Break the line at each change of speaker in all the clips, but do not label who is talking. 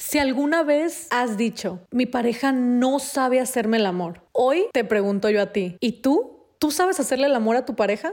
Si alguna vez has dicho, mi pareja no sabe hacerme el amor, hoy te pregunto yo a ti, ¿y tú? ¿Tú sabes hacerle el amor a tu pareja?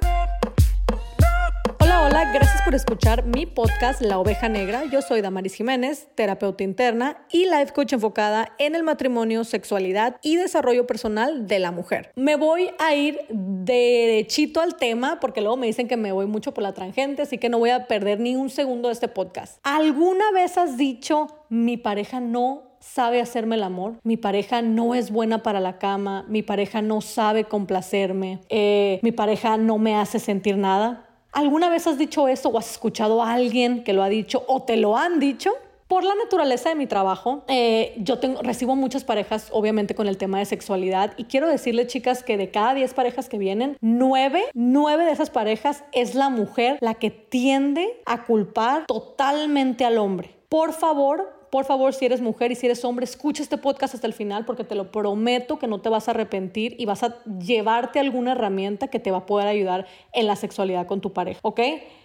Hola, gracias por escuchar mi podcast La Oveja Negra. Yo soy Damaris Jiménez, terapeuta interna y life coach enfocada en el matrimonio, sexualidad y desarrollo personal de la mujer. Me voy a ir derechito al tema porque luego me dicen que me voy mucho por la tangente, así que no voy a perder ni un segundo de este podcast. ¿Alguna vez has dicho, mi pareja no sabe hacerme el amor, mi pareja no es buena para la cama, mi pareja no sabe complacerme, eh, mi pareja no me hace sentir nada. ¿Alguna vez has dicho eso o has escuchado a alguien que lo ha dicho o te lo han dicho? Por la naturaleza de mi trabajo, eh, yo recibo muchas parejas, obviamente, con el tema de sexualidad. Y quiero decirles, chicas, que de cada 10 parejas que vienen, 9, 9 de esas parejas es la mujer la que tiende a culpar totalmente al hombre. Por favor, por favor, si eres mujer y si eres hombre, escucha este podcast hasta el final porque te lo prometo que no te vas a arrepentir y vas a llevarte alguna herramienta que te va a poder ayudar en la sexualidad con tu pareja, ¿ok?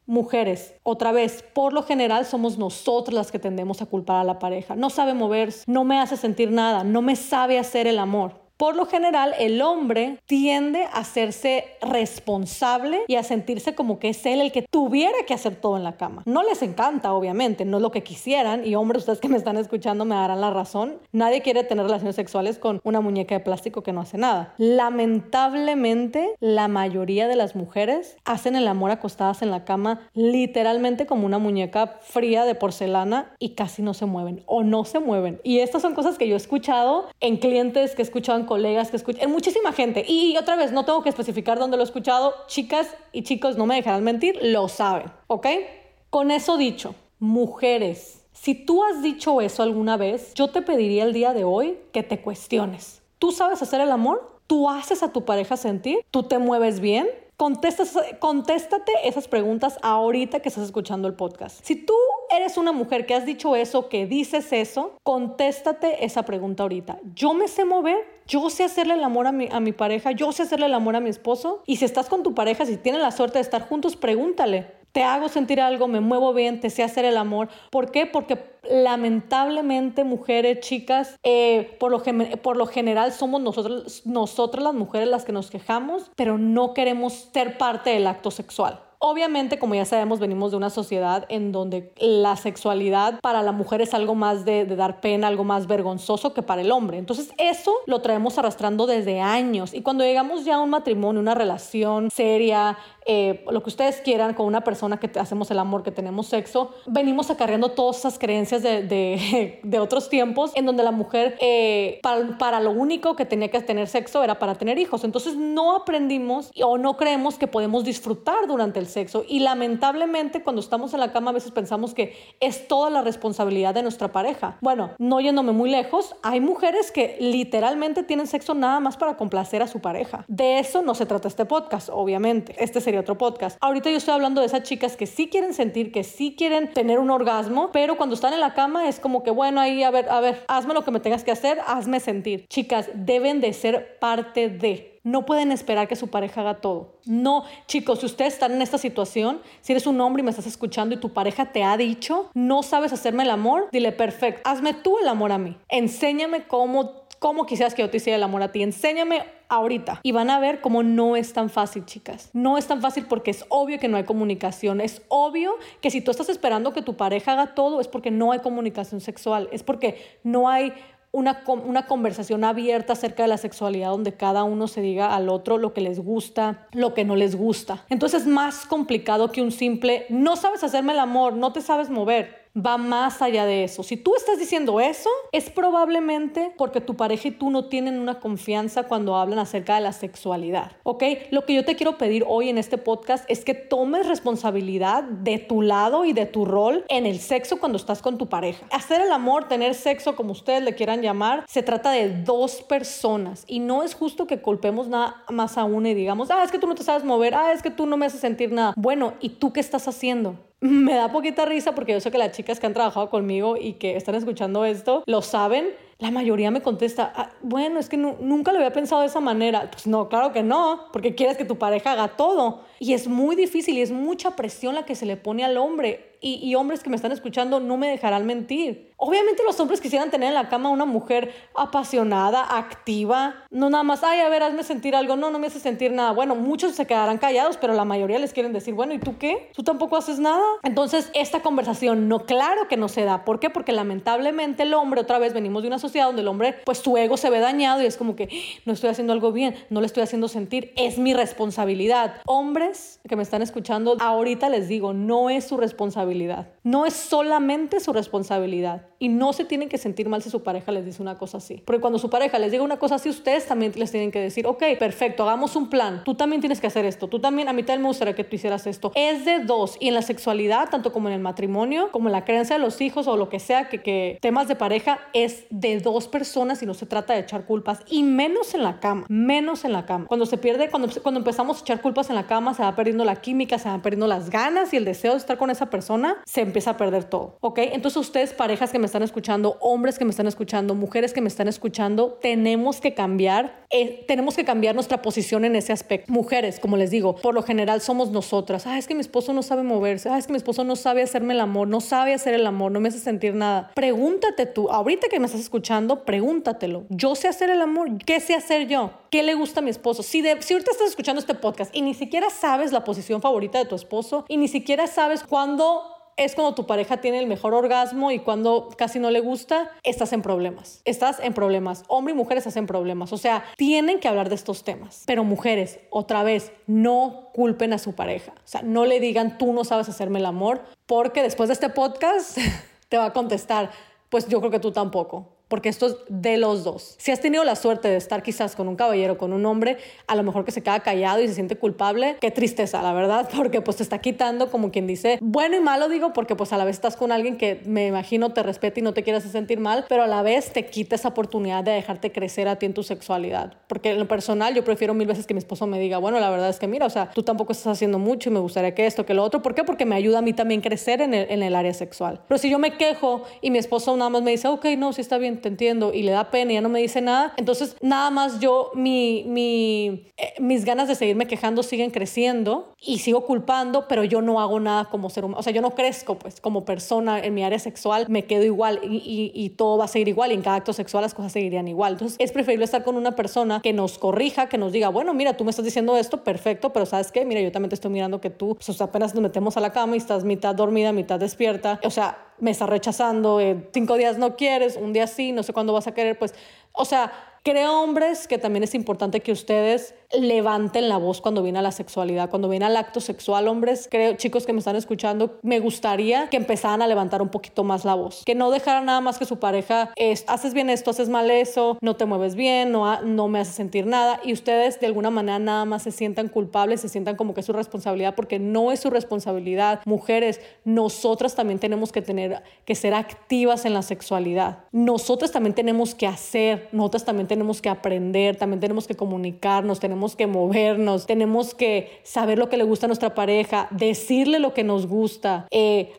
Mujeres, otra vez, por lo general somos nosotras las que tendemos a culpar a la pareja. No sabe moverse, no me hace sentir nada, no me sabe hacer el amor. Por lo general, el hombre tiende a hacerse responsable y a sentirse como que es él el que tuviera que hacer todo en la cama. No les encanta, obviamente, no es lo que quisieran. Y hombres, ustedes que me están escuchando me darán la razón. Nadie quiere tener relaciones sexuales con una muñeca de plástico que no hace nada. Lamentablemente, la mayoría de las mujeres hacen el amor acostadas en la cama literalmente como una muñeca fría de porcelana y casi no se mueven o no se mueven. Y estas son cosas que yo he escuchado en clientes que en colegas que escuchan, muchísima gente. Y otra vez, no tengo que especificar dónde lo he escuchado. Chicas y chicos, no me dejarán mentir, lo saben, ¿ok? Con eso dicho, mujeres, si tú has dicho eso alguna vez, yo te pediría el día de hoy que te cuestiones. ¿Tú sabes hacer el amor? ¿Tú haces a tu pareja sentir? ¿Tú te mueves bien? Contéstate esas preguntas ahorita que estás escuchando el podcast. Si tú eres una mujer que has dicho eso, que dices eso, contéstate esa pregunta ahorita. ¿Yo me sé mover? ¿Yo sé hacerle el amor a mi, a mi pareja? ¿Yo sé hacerle el amor a mi esposo? Y si estás con tu pareja, si tienen la suerte de estar juntos, pregúntale. ¿Te hago sentir algo? ¿Me muevo bien? ¿Te sé hacer el amor? ¿Por qué? Porque lamentablemente mujeres, chicas, eh, por, lo por lo general somos nosotros, nosotras las mujeres las que nos quejamos, pero no queremos ser parte del acto sexual. Obviamente, como ya sabemos, venimos de una sociedad en donde la sexualidad para la mujer es algo más de, dar pena, algo más vergonzoso que para el hombre. Entonces, eso lo traemos arrastrando desde años. Y cuando llegamos ya a un matrimonio, una relación seria, eh, lo que ustedes quieran con una persona que hacemos el amor, que tenemos sexo, venimos acarreando todas esas creencias de, otros tiempos en donde la mujer eh, para, para, lo único que tenía que tener sexo era para tener hijos. Entonces no aprendimos o no creemos que podemos disfrutar durante el sexo. Y lamentablemente cuando estamos en la cama a veces pensamos que es toda la responsabilidad de nuestra pareja. Bueno, no yéndome muy lejos, hay mujeres que literalmente tienen sexo nada más para complacer a su pareja. De eso no se trata este podcast, obviamente. Este sería otro podcast. Ahorita yo estoy hablando de esas chicas que sí quieren sentir, que sí quieren tener un orgasmo, pero cuando están en la cama es como que, bueno, ahí, a ver, a ver, hazme lo que me tengas que hacer, hazme sentir. Chicas, deben de ser parte de no pueden esperar que su pareja haga todo. No, chicos, si ustedes están en esta situación, si eres un hombre y me estás escuchando y tu pareja te ha dicho, no sabes hacerme el amor, dile, perfecto, hazme tú el amor a mí. Enséñame cómo, cómo quisieras que yo te hiciera el amor a ti. Enséñame ahorita. Y van a ver cómo no es tan fácil, chicas. No es tan fácil porque es obvio que no hay comunicación. Es obvio que si tú estás esperando que tu pareja haga todo, es porque no hay comunicación sexual. Es porque no hay una, una, conversación abierta acerca de la sexualidad donde cada uno se diga al otro lo que les gusta, lo que no les gusta. Entonces es más complicado que un simple, no sabes hacerme el amor, no te sabes mover va más allá de eso. Si tú estás diciendo eso, es probablemente porque tu pareja y tú no tienen una confianza cuando hablan acerca de la sexualidad, ¿ok? Lo que yo te quiero pedir hoy en este podcast es que tomes responsabilidad de tu lado y de tu rol en el sexo cuando estás con tu pareja. Hacer el amor, tener sexo, como ustedes le quieran llamar, se trata de dos personas y no es justo que culpemos nada más a una y digamos, ah, es que tú no te sabes mover, ah, es que tú no me haces sentir nada. Bueno, ¿y tú qué estás haciendo? Me da poquita risa porque yo sé que las chicas que han trabajado conmigo y que están escuchando esto lo saben. La mayoría me contesta, ah, bueno, es que nunca lo había pensado de esa manera. Pues no, claro que no, porque quieres que tu pareja haga todo. Y es muy difícil y es mucha presión la que se le pone al hombre y, hombres que me están escuchando no me dejarán mentir. Obviamente los hombres quisieran tener en la cama una mujer apasionada, activa, no nada más, ay, a ver, hazme sentir algo, no, no me hace sentir nada. Bueno, muchos se quedarán callados, pero la mayoría les quieren decir, bueno, ¿y tú qué? ¿Tú tampoco haces nada? Entonces, esta conversación, no, claro que no se da. ¿Por qué? Porque lamentablemente el hombre, otra vez venimos de una sociedad donde el hombre, pues su ego se ve dañado y es como que no estoy haciendo algo bien, no le estoy haciendo sentir, es mi responsabilidad. Hombres que me están escuchando, ahorita les digo, no es su responsabilidad no es solamente su responsabilidad. Y no se tienen que sentir mal si su pareja les dice una cosa así. Porque cuando su pareja les diga una cosa así, ustedes también les tienen que decir, ok, perfecto, hagamos un plan. Tú también tienes que hacer esto. Tú también, a mí también me gustaría que tú hicieras esto. Es de dos. Y en la sexualidad, tanto como en el matrimonio, como en la creencia de los hijos o lo que sea, que, temas de pareja, es de dos personas y no se trata de echar culpas. Y menos en la cama. Menos en la cama. Cuando se pierde, cuando, cuando empezamos a echar culpas en la cama, se va perdiendo la química, se van perdiendo las ganas y el deseo de estar con esa persona, se empieza a perder todo. ¿Ok? Entonces ustedes, parejas que me están escuchando, hombres que me están escuchando, mujeres que me están escuchando, tenemos que cambiar, eh, tenemos que cambiar nuestra posición en ese aspecto. Mujeres, como les digo, por lo general somos nosotras. Ah, es que mi esposo no sabe moverse. Ah, es que mi esposo no sabe hacerme el amor, no sabe hacer el amor, no me hace sentir nada. Pregúntate tú, ahorita que me estás escuchando, pregúntatelo. Yo sé hacer el amor. ¿Qué sé hacer yo? ¿Qué le gusta a mi esposo? Si, de, si ahorita estás escuchando este podcast y ni siquiera sabes la posición favorita de tu esposo y ni siquiera sabes cuándo es cuando tu pareja tiene el mejor orgasmo y cuando casi no le gusta, estás en problemas. Estás en problemas. Hombre y mujer estás problemas. O sea, tienen que hablar de estos temas. Pero mujeres, otra vez, no culpen a su pareja. O sea, no le digan tú no sabes hacerme el amor, porque después de este podcast te va a contestar, pues yo creo que tú tampoco porque esto es de los dos. Si has tenido la suerte de estar quizás con un caballero, con un hombre, a lo mejor que se queda callado y se siente culpable, qué tristeza, la verdad, porque pues te está quitando como quien dice, bueno y malo digo, porque pues a la vez estás con alguien que me imagino te respeta y no te quieres sentir mal, pero a la vez te quita esa oportunidad de dejarte crecer a ti en tu sexualidad. Porque en lo personal yo prefiero mil veces que mi esposo me diga, bueno, la verdad es que mira, o sea, tú tampoco estás haciendo mucho y me gustaría que esto, que lo otro. ¿Por qué? Porque me ayuda a mí también crecer en el, en área sexual. Pero si yo me quejo y mi esposo nada más me dice, ok, no, sí está bien, te entiendo y le da pena y ya no me dice nada, entonces nada más yo, mi, mi, eh, mis ganas de seguirme quejando siguen creciendo y sigo culpando, pero yo no hago nada como ser humano, o sea, yo no crezco pues como persona en mi área sexual, me quedo igual y, y, todo va a seguir igual y en cada acto sexual las cosas seguirían igual. Entonces es preferible estar con una persona que nos corrija, que nos diga, bueno, mira, tú me estás diciendo esto, perfecto, pero ¿sabes qué? Mira, yo también te estoy mirando que tú, pues, apenas nos metemos a la cama y estás mitad dormida, mitad despierta. O sea, me está rechazando, eh, cinco días no quieres, un día sí, no sé cuándo vas a querer, pues, o sea, Creo, hombres, que también es importante que ustedes levanten la voz cuando viene a la sexualidad, cuando viene al acto sexual, hombres. Creo, chicos que me están escuchando, me gustaría que empezaran a levantar un poquito más la voz. Que no dejaran nada más que su pareja, es, haces bien esto, haces mal eso, no te mueves bien, no, no me hace sentir nada. Y ustedes de alguna manera nada más se sientan culpables, se sientan como que es su responsabilidad, porque no es su responsabilidad. Mujeres, nosotras también tenemos que tener, que ser activas en la sexualidad. Nosotras también tenemos que hacer, nosotras también tenemos que aprender, también tenemos que comunicarnos, tenemos que movernos, tenemos que saber lo que le gusta a nuestra pareja, decirle lo que nos gusta. Eh,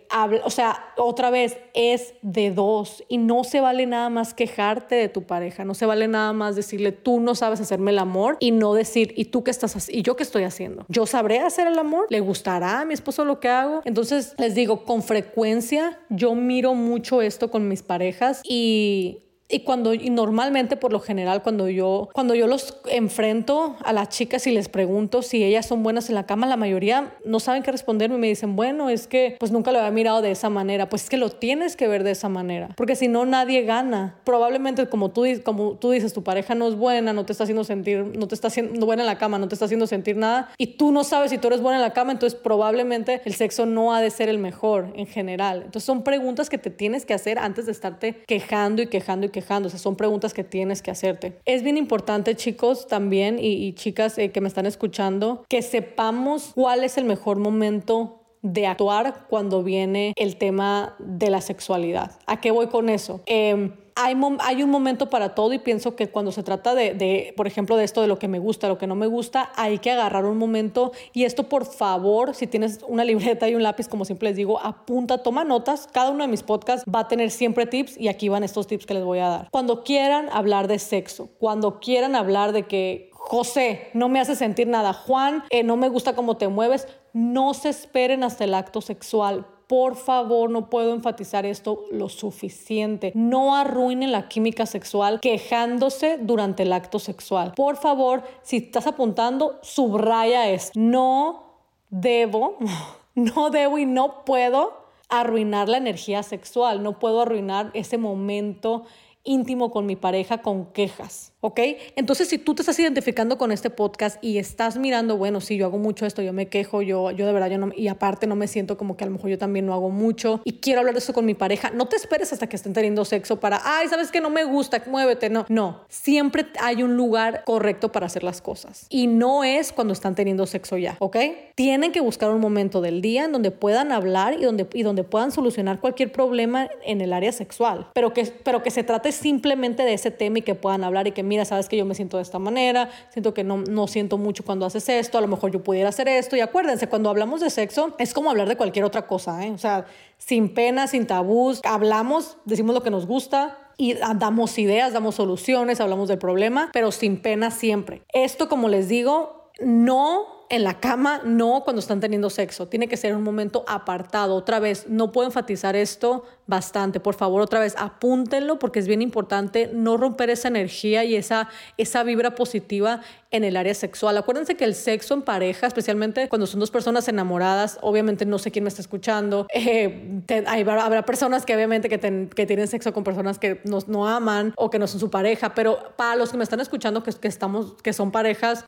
o sea, otra vez, es de dos y no se vale nada más quejarte de tu pareja, no se vale nada más decirle tú no sabes hacerme el amor y no decir y tú qué estás y yo qué estoy haciendo. Yo sabré hacer el amor, le gustará a mi esposo lo que hago. Entonces les digo, con frecuencia yo miro mucho esto con mis parejas y y cuando y normalmente por lo general cuando yo cuando yo los enfrento a las chicas y les pregunto si ellas son buenas en la cama, la mayoría no saben qué responderme y me dicen, "Bueno, es que pues nunca lo había mirado de esa manera." Pues es que lo tienes que ver de esa manera, porque si no nadie gana. Probablemente como tú como tú dices, tu pareja no es buena, no te está haciendo sentir, no te está haciendo buena en la cama, no te está haciendo sentir nada y tú no sabes si tú eres buena en la cama, entonces probablemente el sexo no ha de ser el mejor en general. Entonces son preguntas que te tienes que hacer antes de estarte quejando y quejando y quejando son preguntas que tienes que hacerte. Es bien importante, chicos, también y, chicas eh, que me están escuchando, que sepamos cuál es el mejor momento de actuar cuando viene el tema de la sexualidad. ¿A qué voy con eso? Em, hay, un momento para todo y pienso que cuando se trata de, de, por ejemplo, de esto de lo que me gusta, lo que no me gusta, hay que agarrar un momento y esto por favor, si tienes una libreta y un lápiz, como siempre les digo, apunta, toma notas. Cada uno de mis podcasts va a tener siempre tips y aquí van estos tips que les voy a dar. Cuando quieran hablar de sexo, cuando quieran hablar de que José, no me hace sentir nada. Juan, eh, no me gusta cómo te mueves. No se esperen hasta el acto sexual. Por favor, no puedo enfatizar esto lo suficiente. No arruinen la química sexual quejándose durante el acto sexual. Por favor, si estás apuntando, subraya esto. No debo, no debo y no puedo arruinar la energía sexual. No puedo arruinar ese momento íntimo con mi pareja con quejas. ¿ok? Entonces, si tú te estás identificando con este podcast y estás mirando, bueno, sí, yo hago mucho esto, yo me quejo, yo, yo de verdad, yo no, y aparte no me siento como que a lo mejor yo también no hago mucho y quiero hablar de eso con mi pareja, no te esperes hasta que estén teniendo sexo para, ay, sabes que no me gusta, muévete, no, no, siempre hay un lugar correcto para hacer las cosas y no es cuando están teniendo sexo ya, ¿ok? Tienen que buscar un momento del día en donde puedan hablar y donde, y donde puedan solucionar cualquier problema en el área sexual, pero que, pero que se trate simplemente de ese tema y que puedan hablar y que mira, sabes que yo me siento de esta manera, siento que no, no siento mucho cuando haces esto, a lo mejor yo pudiera hacer esto. Y acuérdense, cuando hablamos de sexo es como hablar de cualquier otra cosa, ¿eh? o sea, sin pena, sin tabús, hablamos, decimos lo que nos gusta, y damos ideas, damos soluciones, hablamos del problema, pero sin pena siempre. Esto, como les digo, no en la cama, no cuando están teniendo sexo. Tiene que ser un momento apartado. Otra vez, no puedo enfatizar esto bastante. Por favor, otra vez, apúntenlo porque es bien importante no romper esa energía y esa, esa vibra positiva en el área sexual. Acuérdense que el sexo en pareja, especialmente cuando son dos personas enamoradas, obviamente no sé quién me está escuchando, eh, habrá personas que obviamente que, tienen sexo con personas que nos, no aman o que no son su pareja, pero para los que me están escuchando que, que estamos, que son parejas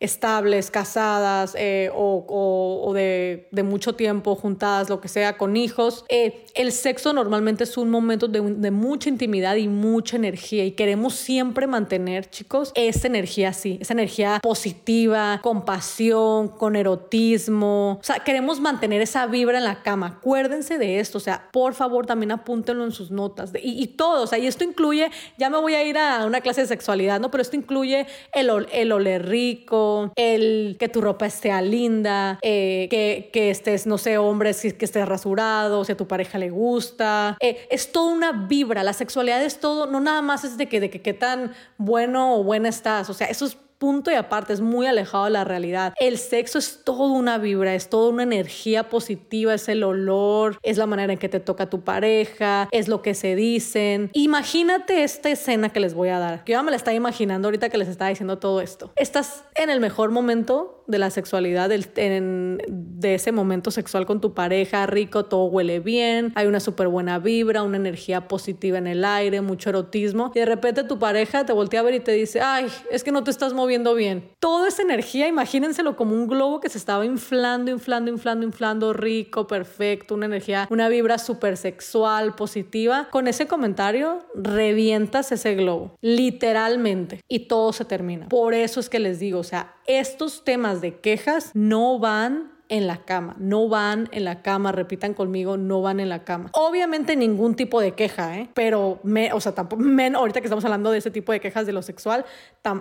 estables, casadas eh, o, o, de, de, mucho tiempo juntadas, lo que sea, con hijos, eh, el sexo normalmente es un momento de, de mucha intimidad y mucha energía y queremos siempre mantener, chicos, esa energía así esa energía positiva, con pasión, con erotismo. O sea, queremos mantener esa vibra en la cama. Acuérdense de esto. O sea, por favor, también apúntenlo en sus notas. Y, y todo. O sea, y esto incluye, ya me voy a ir a una clase de sexualidad, ¿no? Pero esto incluye el, el oler rico, el que tu ropa esté linda, eh, que, que estés, no sé, hombre, que estés rasurado, si a tu pareja le gusta. Eh, es toda una vibra. La sexualidad es todo, no nada más es de que, de que qué tan bueno o buena estás. O sea, eso es punto y aparte, es muy alejado de la realidad. El sexo es toda una vibra, es toda una energía positiva, es el olor, es la manera en que te toca tu pareja, es lo que se dicen. Imagínate esta escena que les voy a dar, que yo me la estaba imaginando ahorita que les estaba diciendo todo esto. Estás en el mejor momento de la sexualidad, de ese momento sexual con tu pareja, rico, todo huele bien, hay una súper buena vibra, una energía positiva en el aire, mucho erotismo, y de repente tu pareja te voltea a ver y te dice, ay, es que no te estás moviendo bien. Toda esa energía, imagínenselo como un globo que se estaba inflando, inflando, inflando, inflando, rico, perfecto, una energía, una vibra súper sexual, positiva. Con ese comentario, revientas ese globo, literalmente, y todo se termina. Por eso es que les digo, o sea, estos temas de quejas no van en la cama, no van en la cama, repitan conmigo, no van en la cama. Obviamente ningún tipo de queja, ¿eh? pero, me, o sea, tampoco, ahorita que estamos hablando de ese tipo de quejas de lo sexual,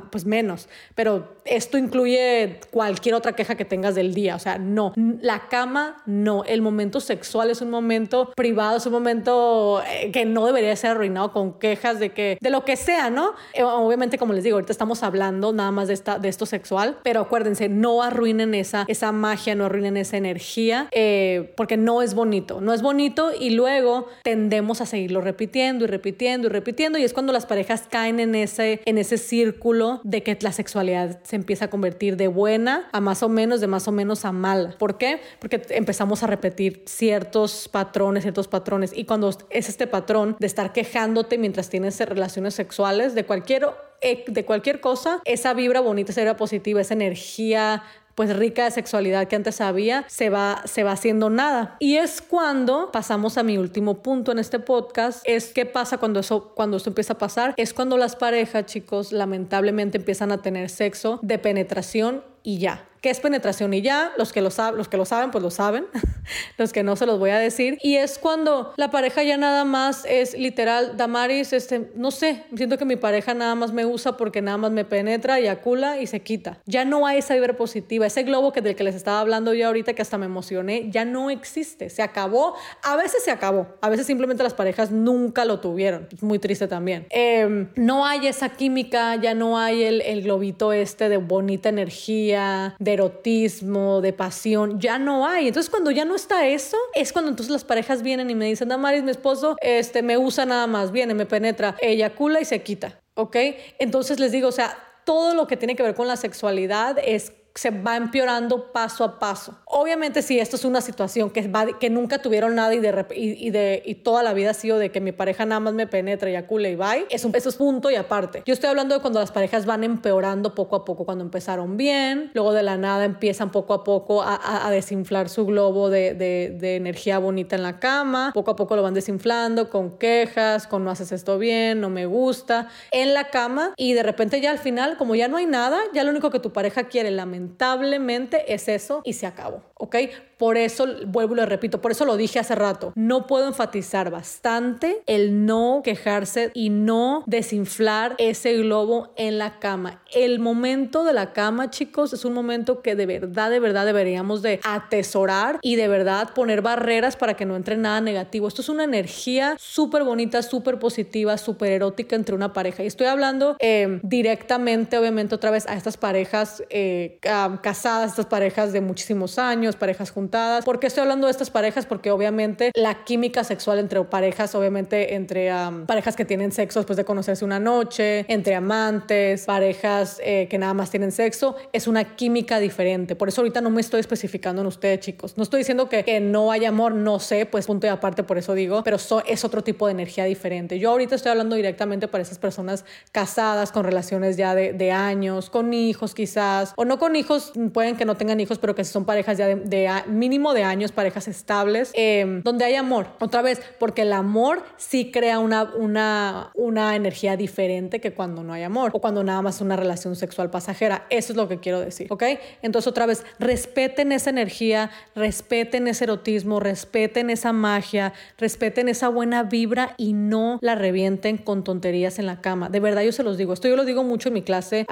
pues menos, pero esto incluye cualquier otra queja que tengas del día, o sea, no, la cama no, el momento sexual es un momento privado, es un momento eh, que no debería ser arruinado con quejas de que, de lo que sea, ¿no? Eh, obviamente, como les digo, ahorita estamos hablando nada más de, esta, de esto sexual, pero acuérdense, no arruinen esa, esa magia, no arruinen en esa energía, eh, porque no es bonito, no es bonito y luego tendemos a seguirlo repitiendo y repitiendo y repitiendo y es cuando las parejas caen en ese, en ese círculo de que la sexualidad se empieza a convertir de buena a más o menos, de más o menos a mala. ¿Por qué? Porque empezamos a repetir ciertos patrones, ciertos patrones y cuando es este patrón de estar quejándote mientras tienes relaciones sexuales de cualquier eh, de cualquier cosa, esa vibra bonita, esa vibra positiva, esa energía pues rica de sexualidad que antes había, se va, se va haciendo nada. Y es cuando pasamos a mi último punto en este podcast, es qué pasa cuando eso, cuando esto empieza a pasar, es cuando las parejas, chicos, lamentablemente empiezan a tener sexo de penetración y ya que es penetración y ya, los que lo, saben, los que lo saben, pues lo saben, los que no se los voy a decir. Y es cuando la pareja ya nada más es literal, Damaris, este, no sé, siento que mi pareja nada más me usa porque nada más me penetra, eyacula y se quita. Ya no hay esa vibra positiva, ese globo que del que les estaba hablando yo ahorita que hasta me emocioné, ya no existe, se acabó. A veces se acabó, a veces simplemente las parejas nunca lo tuvieron. Es muy triste también. Em, no hay esa química, ya no hay el, el globito este de bonita energía, erotismo, de pasión, ya no hay. Entonces cuando ya no está eso, es cuando entonces las parejas vienen y me dicen, Damaris, mi esposo este, me usa nada más, viene, me penetra, eyacula y se quita. ¿Ok? Entonces les digo, o sea, todo lo que tiene que ver con la sexualidad es se va empeorando paso a paso. Obviamente si esto es una situación que, va, que nunca tuvieron nada y, de, y, de, y toda la vida ha sido de que mi pareja nada más me penetra, y acule y bye, eso, eso es punto y aparte. Yo estoy hablando de cuando las parejas van empeorando poco a poco, cuando empezaron bien, luego de la nada empiezan poco a poco a, a, desinflar su globo de, de, de, energía bonita en la cama, poco a poco lo van desinflando con quejas, con no haces esto bien, no me gusta, en la cama y de repente ya al final, como ya no hay nada, ya lo único que tu pareja quiere, lamentablemente, lamentablemente es eso y se acabó, ¿ok? Por eso, vuelvo y lo repito, por eso lo dije hace rato, no puedo enfatizar bastante el no quejarse y no desinflar ese globo en la cama. El momento de la cama, chicos, es un momento que de verdad, de verdad deberíamos de atesorar y de verdad poner barreras para que no entre nada negativo. Esto es una energía súper bonita, súper positiva, súper erótica entre una pareja. Y estoy hablando eh, directamente, obviamente, otra vez a estas parejas eh, casadas, estas parejas de muchísimos años, parejas juntas ¿Por qué estoy hablando de estas parejas? Porque obviamente la química sexual entre parejas, obviamente entre parejas que tienen sexo después de conocerse una noche, entre amantes, parejas eh, que nada más tienen sexo, es una química diferente. Por eso ahorita no me estoy especificando en ustedes, chicos. No estoy diciendo que, no hay amor, no sé, pues punto y aparte, por eso digo, pero es otro tipo de energía diferente. Yo ahorita estoy hablando directamente para esas personas casadas, con relaciones ya de años, con hijos quizás, o no con hijos, pueden que no tengan hijos, pero que son parejas ya de, de mínimo de años, parejas estables, em, donde hay amor. Otra vez, porque el amor sí crea una, una, una energía diferente que cuando no hay amor o cuando nada más una relación sexual pasajera. Eso es lo que quiero decir, ¿ok? Entonces, otra vez, respeten esa energía, respeten ese erotismo, respeten esa magia, respeten esa buena vibra y no la revienten con tonterías en la cama. De verdad, yo se los digo. Esto yo lo digo mucho en mi clase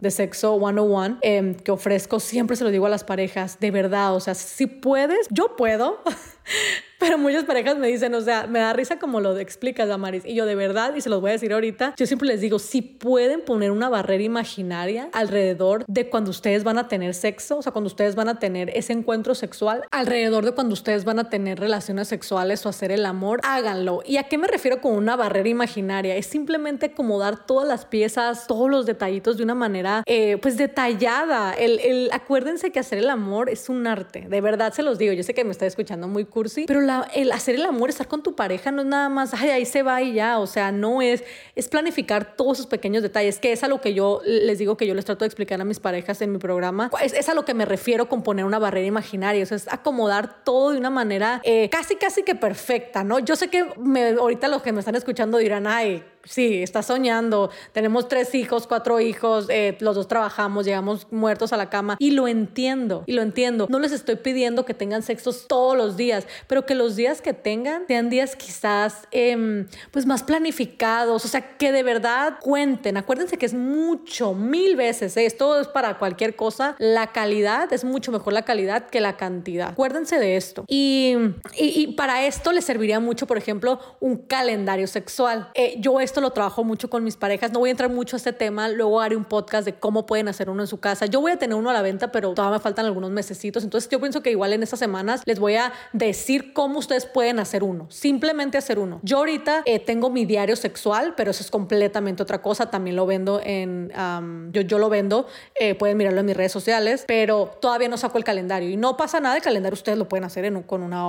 de sexo 101 eh, que ofrezco. Siempre se lo digo a las parejas. De verdad, o sea, si puedes, yo puedo. Pero muchas parejas me dicen, o sea, me da risa como lo explicas, Damaris. Y yo de verdad, y se los voy a decir ahorita, yo siempre les digo, si pueden poner una barrera imaginaria alrededor de cuando ustedes van a tener sexo, o sea, cuando ustedes van a tener ese encuentro sexual, alrededor de cuando ustedes van a tener relaciones sexuales o hacer el amor, háganlo. ¿Y a qué me refiero con una barrera imaginaria? Es simplemente acomodar todas las piezas, todos los detallitos de una manera, eh, pues detallada. El, el, acuérdense que hacer el amor es un arte, de verdad se los digo. Yo sé que me está escuchando muy cursi, pero la, el hacer el amor, estar con tu pareja, no es nada más, ay, ahí se va y ya, o sea, no es, es planificar todos esos pequeños detalles, que es a lo que yo les digo que yo les trato de explicar a mis parejas en mi programa, es, es a lo que me refiero con poner una barrera imaginaria, o sea, es acomodar todo de una manera eh, casi, casi que perfecta, ¿no? Yo sé que me, ahorita los que me están escuchando dirán, ay, sí, está soñando, tenemos tres hijos, cuatro hijos, eh, los dos trabajamos, llegamos muertos a la cama y lo entiendo, y lo entiendo. No les estoy pidiendo que tengan sexos todos los días, pero que los días que tengan sean días quizás eh, pues más planificados, o sea, que de verdad cuenten. Acuérdense que es mucho, mil veces, ¿eh? esto es para cualquier cosa, la calidad es mucho mejor la calidad que la cantidad. Acuérdense de esto. Y, y, y para esto les serviría mucho, por ejemplo, un calendario sexual. Eh, yo esto lo trabajo mucho con mis parejas. No voy a entrar mucho a este tema. Luego haré un podcast de cómo pueden hacer uno en su casa. Yo voy a tener uno a la venta, pero todavía me faltan algunos mesecitos. Entonces yo pienso que igual en estas semanas les voy a decir cómo ustedes pueden hacer uno. Simplemente hacer uno. Yo ahorita eh, tengo mi diario sexual, pero eso es completamente otra cosa. También lo vendo en... yo, yo lo vendo. Eh, pueden mirarlo en mis redes sociales, pero todavía no saco el calendario. Y no pasa nada. El calendario ustedes lo pueden hacer con, una,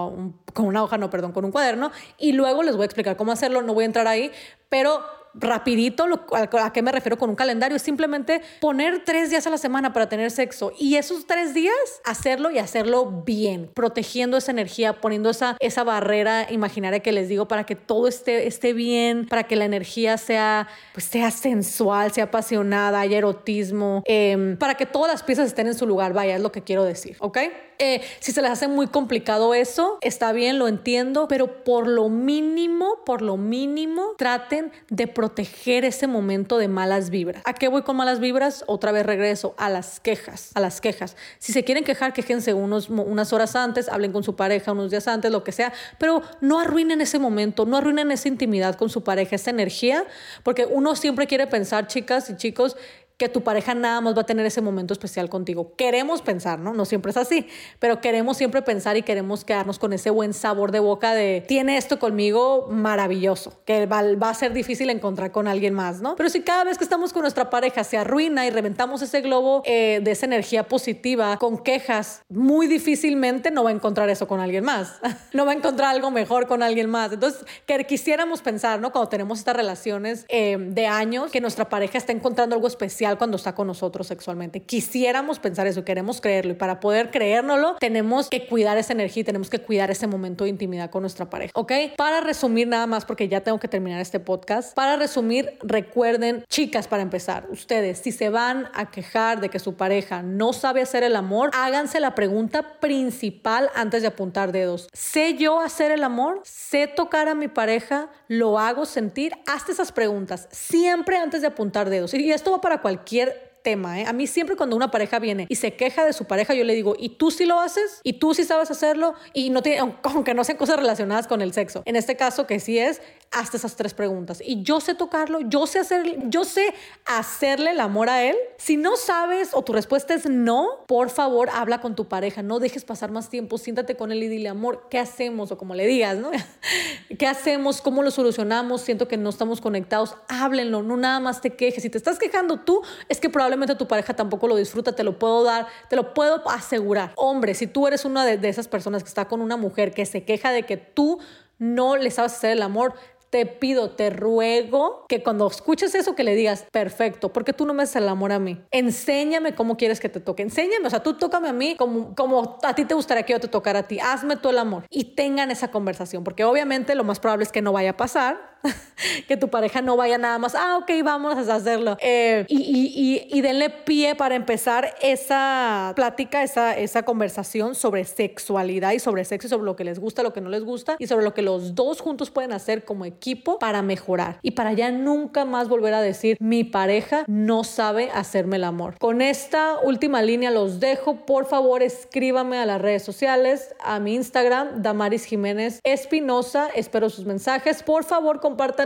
con una hoja, no, perdón, con un cuaderno. Y luego les voy a explicar cómo hacerlo. No voy a entrar ahí, pero rapidito, a, qué me refiero con un calendario, es simplemente poner tres días a la semana para tener sexo y esos tres días hacerlo y hacerlo bien, protegiendo esa energía, poniendo esa, esa barrera imaginaria que les digo para que todo esté, esté bien, para que la energía sea, pues, sea sensual, sea apasionada, haya erotismo, em, para que todas las piezas estén en su lugar, vaya, es lo que quiero decir, ¿ok? Eh, si se les hace muy complicado eso, está bien, lo entiendo, pero por lo mínimo, por lo mínimo, traten de proteger ese momento de malas vibras. ¿A qué voy con malas vibras? Otra vez regreso a las quejas, a las quejas. Si se quieren quejar, quejense unos, unas horas antes, hablen con su pareja unos días antes, lo que sea, pero no arruinen ese momento, no arruinen esa intimidad con su pareja, esa energía, porque uno siempre quiere pensar, chicas y chicos, que tu pareja nada más va a tener ese momento especial contigo. Queremos pensar, ¿no? No siempre es así, pero queremos siempre pensar y queremos quedarnos con ese buen sabor de boca de tiene esto conmigo maravilloso, que va, a ser difícil encontrar con alguien más, ¿no? Pero si cada vez que estamos con nuestra pareja se arruina y reventamos ese globo eh, de esa energía positiva con quejas, muy difícilmente no va a encontrar eso con alguien más. no va a encontrar algo mejor con alguien más. Entonces, que quisiéramos pensar, ¿no? Cuando tenemos estas relaciones eh, de años, que nuestra pareja está encontrando algo especial cuando está con nosotros sexualmente. Quisiéramos pensar eso, queremos creerlo y para poder creérnoslo tenemos que cuidar esa energía y tenemos que cuidar ese momento de intimidad con nuestra pareja, ¿ok? Para resumir nada más, porque ya tengo que terminar este podcast, para resumir, recuerden, chicas, para empezar, ustedes, si se van a quejar de que su pareja no sabe hacer el amor, háganse la pregunta principal antes de apuntar dedos. ¿Sé yo hacer el amor? ¿Sé tocar a mi pareja? ¿Lo hago sentir? Hazte esas preguntas siempre antes de apuntar dedos. Y esto va para cualquier cualquier tema. ¿eh? A mí siempre cuando una pareja viene y se queja de su pareja, yo le digo, ¿y tú sí lo haces? ¿Y tú sí sabes hacerlo? Y no tiene, aunque no sean cosas relacionadas con el sexo. En este caso, que sí es, hasta esas tres preguntas. Y yo sé tocarlo, yo sé hacer, yo sé hacerle el amor a él. Si no sabes o tu respuesta es no, por favor, habla con tu pareja. No dejes pasar más tiempo, siéntate con él y dile, amor, ¿qué hacemos? O como le digas, ¿no? ¿Qué hacemos? ¿Cómo lo solucionamos? Siento que no estamos conectados. Háblenlo, no nada más te quejes. Si te estás quejando tú, es que probablemente tu pareja tampoco lo disfruta, te lo puedo dar, te lo puedo asegurar. Hombre, si tú eres una de, de esas personas que está con una mujer que se queja de que tú no le sabes hacer el amor, te pido, te ruego que cuando escuches eso que le digas, perfecto, porque tú no me haces el amor a mí. Enséñame cómo quieres que te toque. Enséñame, o sea, tú tócame a mí como, como a ti te gustaría que yo te tocara a ti. Hazme tú el amor y tengan esa conversación, porque obviamente lo más probable es que no vaya a pasar que tu pareja no vaya nada más, ah, ok, vamos a hacerlo. Eh, y, y, y, denle pie para empezar esa plática, esa, esa conversación sobre sexualidad y sobre sexo, sobre lo que les gusta, lo que no les gusta y sobre lo que los dos juntos pueden hacer como equipo para mejorar y para ya nunca más volver a decir, mi pareja no sabe hacerme el amor. Con esta última línea los dejo. Por favor, escríbame a las redes sociales, a mi Instagram, Damaris Jiménez Espinosa. Espero sus mensajes. Por favor,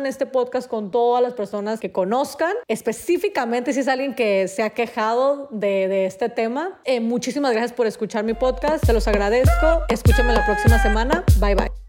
este podcast con todas las personas que conozcan, específicamente si es alguien que se ha quejado de, este tema. Eh, muchísimas gracias por escuchar mi podcast, se los agradezco. Escúchenme la próxima semana. Bye bye.